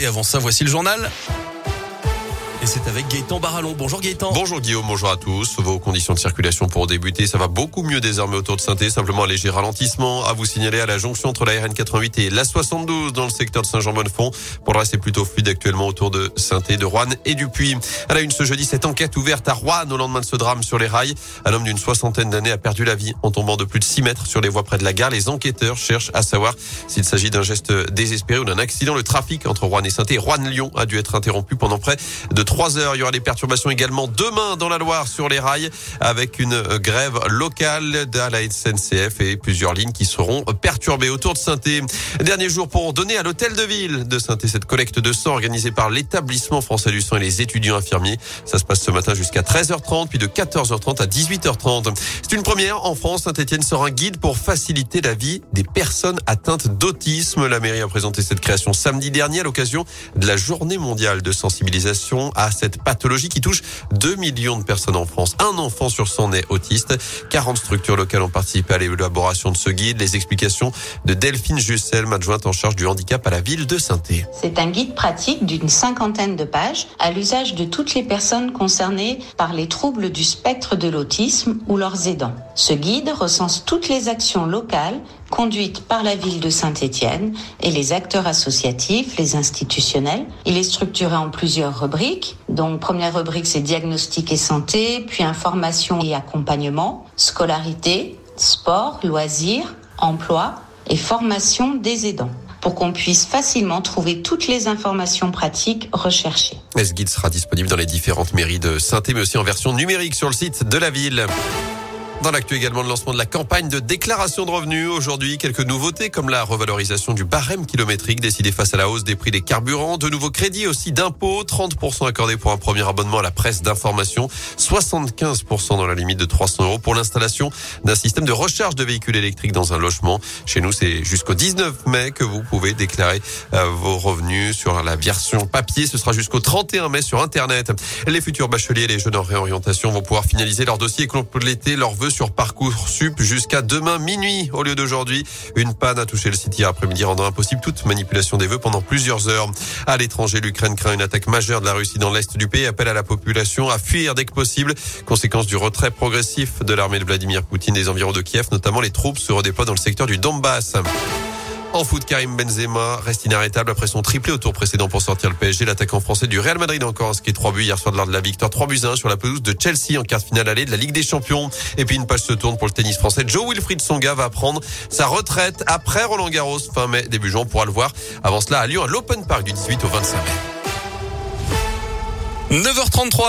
Et avant ça, voici le journal. Et c'est avec Gaëtan Barallon. Bonjour Gaëtan. Bonjour Guillaume, bonjour à tous. Vos conditions de circulation pour débuter, ça va beaucoup mieux désormais autour de saint Simplement un léger ralentissement à vous signaler à la jonction entre la RN88 et la 72 dans le secteur de Saint-Jean-Bonnefond. Pour le reste, c'est plutôt fluide actuellement autour de saint de Rouen et du Puy. À la une ce jeudi, cette enquête ouverte à Rouen au lendemain de ce drame sur les rails. Un homme d'une soixantaine d'années a perdu la vie en tombant de plus de 6 mètres sur les voies près de la gare. Les enquêteurs cherchent à savoir s'il s'agit d'un geste désespéré ou d'un accident. Le trafic entre Rouen et saint et Rouen-Lyon a dû être interrompu pendant près de 3 heures. Il y aura des perturbations également demain dans la Loire sur les rails avec une grève locale de la SNCF et plusieurs lignes qui seront perturbées autour de saint Dernier jour pour donner à l'hôtel de ville de saint cette collecte de sang organisée par l'établissement français du sang et les étudiants infirmiers. Ça se passe ce matin jusqu'à 13h30 puis de 14h30 à 18h30. C'est une première en France. Saint-Etienne sera un guide pour faciliter la vie des personnes atteintes d'autisme. La mairie a présenté cette création samedi dernier à l'occasion de la journée mondiale de sensibilisation à cette pathologie qui touche 2 millions de personnes en France. Un enfant sur 100 est autiste. 40 structures locales ont participé à l'élaboration de ce guide. Les explications de Delphine Jussel, adjointe en charge du handicap à la ville de saint C'est un guide pratique d'une cinquantaine de pages à l'usage de toutes les personnes concernées par les troubles du spectre de l'autisme ou leurs aidants. Ce guide recense toutes les actions locales conduites par la ville de Saint-Étienne et les acteurs associatifs, les institutionnels. Il est structuré en plusieurs rubriques. Donc, première rubrique, c'est diagnostic et santé, puis information et accompagnement, scolarité, sport, loisirs, emploi et formation des aidants pour qu'on puisse facilement trouver toutes les informations pratiques recherchées. Ce guide sera disponible dans les différentes mairies de saint mais aussi en version numérique sur le site de la ville? Dans l'actu également, le lancement de la campagne de déclaration de revenus. Aujourd'hui, quelques nouveautés comme la revalorisation du barème kilométrique décidé face à la hausse des prix des carburants. De nouveaux crédits aussi d'impôts. 30% accordés pour un premier abonnement à la presse d'information. 75% dans la limite de 300 euros pour l'installation d'un système de recharge de véhicules électriques dans un logement. Chez nous, c'est jusqu'au 19 mai que vous pouvez déclarer euh, vos revenus sur la version papier. Ce sera jusqu'au 31 mai sur Internet. Les futurs bacheliers et les jeunes en réorientation vont pouvoir finaliser leur dossier et compléter leurs vœux sur Parcoursup jusqu'à demain minuit au lieu d'aujourd'hui. Une panne a touché le site hier après-midi rendant impossible toute manipulation des vœux pendant plusieurs heures. À l'étranger, l'Ukraine craint une attaque majeure de la Russie dans l'est du pays, appelle à la population à fuir dès que possible. Conséquence du retrait progressif de l'armée de Vladimir Poutine des environs de Kiev, notamment les troupes se redéploient dans le secteur du Donbass. En foot, Karim Benzema reste inarrêtable après son triplé au tour précédent pour sortir le PSG. L'attaquant français du Real Madrid encore inscrit trois buts hier soir lors de la victoire 3 buts 1 sur la pelouse de Chelsea en quart finale allée de la Ligue des Champions. Et puis une page se tourne pour le tennis français. Joe Wilfried Songa va prendre sa retraite après Roland Garros fin mai, début juin. On pourra le voir avant cela à Lyon à l'Open Park du 18 au 25 mai. 9h33.